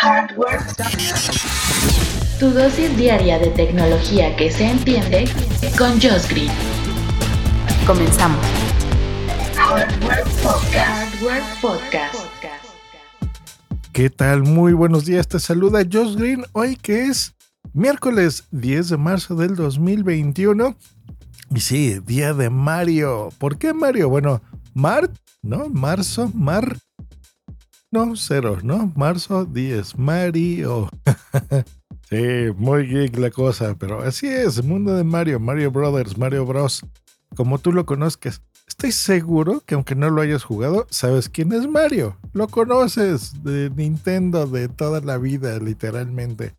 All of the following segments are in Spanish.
Hardware Tu dosis diaria de tecnología que se entiende con Josh Green. Comenzamos. Hardware Podcast. Hardware Podcast. ¿Qué tal? Muy buenos días. Te saluda Josh Green. Hoy que es miércoles 10 de marzo del 2021. Y sí, día de Mario. ¿Por qué Mario? Bueno, Mar, ¿no? Marzo, Mar. No, cero, ¿no? Marzo 10, Mario. sí, muy geek la cosa, pero así es, mundo de Mario, Mario Brothers, Mario Bros. Como tú lo conozcas. Estoy seguro que aunque no lo hayas jugado, sabes quién es Mario. Lo conoces de Nintendo de toda la vida, literalmente.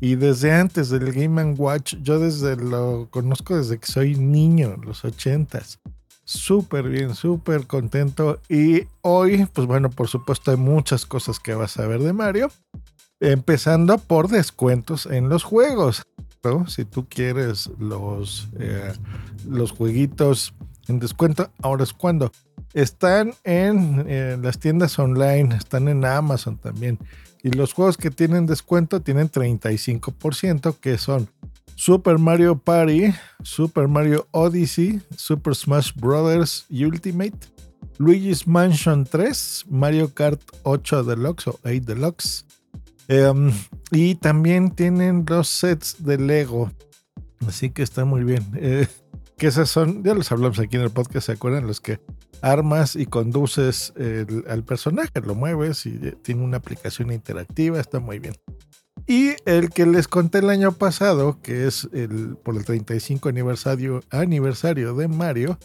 Y desde antes del Game Watch, yo desde lo conozco desde que soy niño, los ochentas. Súper bien, súper contento. Y hoy, pues bueno, por supuesto hay muchas cosas que vas a ver de Mario. Empezando por descuentos en los juegos. Si tú quieres los, eh, los jueguitos en descuento, ahora es cuando. Están en las tiendas online, están en Amazon también. Y los juegos que tienen descuento tienen 35%, que son Super Mario Party, Super Mario Odyssey, Super Smash Bros. Ultimate, Luigi's Mansion 3, Mario Kart 8 Deluxe o 8 Deluxe. Em, y también tienen los sets de Lego. Así que está muy bien. Eh, que esas son, ya los hablamos aquí en el podcast, ¿se acuerdan? Los que armas y conduces al personaje, lo mueves y tiene una aplicación interactiva, está muy bien. Y el que les conté el año pasado, que es el, por el 35 aniversario, aniversario de Mario,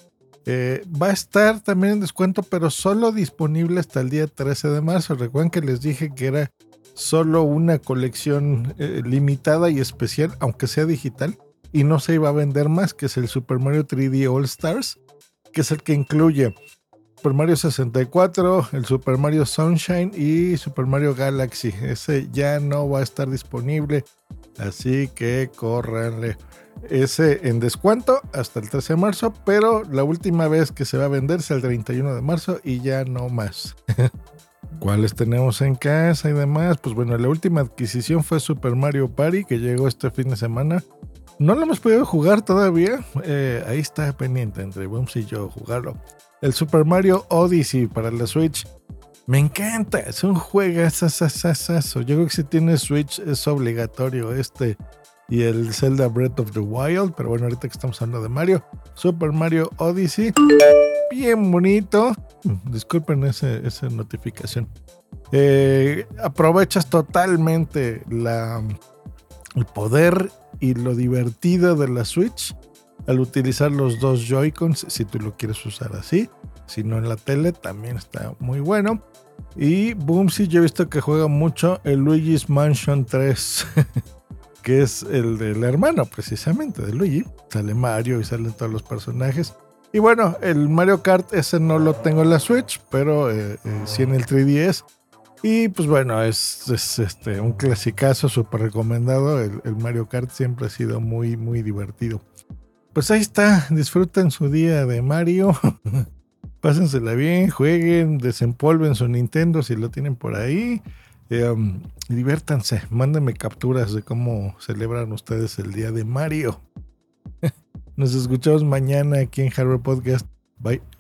eh, va a estar también en descuento, pero solo disponible hasta el día 13 de marzo. Recuerden que les dije que era solo una colección eh, limitada y especial, aunque sea digital, y no se iba a vender más, que es el Super Mario 3D All Stars, que es el que incluye Super Mario 64, el Super Mario Sunshine y Super Mario Galaxy. Ese ya no va a estar disponible, así que córranle. Ese en descuento hasta el 13 de marzo, pero la última vez que se va a vender es el 31 de marzo y ya no más. ¿Cuáles tenemos en casa y demás? Pues bueno, la última adquisición fue Super Mario Party que llegó este fin de semana. No lo hemos podido jugar todavía. Eh, ahí está pendiente entre Booms y yo jugarlo el Super Mario Odyssey para la Switch. Me encanta, es un juego. Yo creo que si tienes Switch es obligatorio este y el Zelda Breath of the Wild. Pero bueno, ahorita que estamos hablando de Mario, Super Mario Odyssey, bien bonito. Disculpen ese, esa notificación. Eh, aprovechas totalmente la, el poder y lo divertido de la Switch al utilizar los dos Joy-Cons, si tú lo quieres usar así. Si no en la tele, también está muy bueno. Y Boomsy, yo he visto que juega mucho el Luigi's Mansion 3, que es el del hermano precisamente de Luigi. Sale Mario y salen todos los personajes. Y bueno, el Mario Kart ese no lo tengo en la Switch, pero eh, eh, sí en el 3DS. Y pues bueno, es, este, un clasicazo súper recomendado. El, Mario Kart siempre ha sido muy, muy divertido pues ahí está, disfruten su día de Mario. Pásensela bien, jueguen, desempolven su Nintendo si lo tienen por ahí. Eh, diviértanse, mándenme capturas de cómo celebran ustedes el día de Mario. Nos escuchamos mañana aquí en Hardware Podcast. Bye.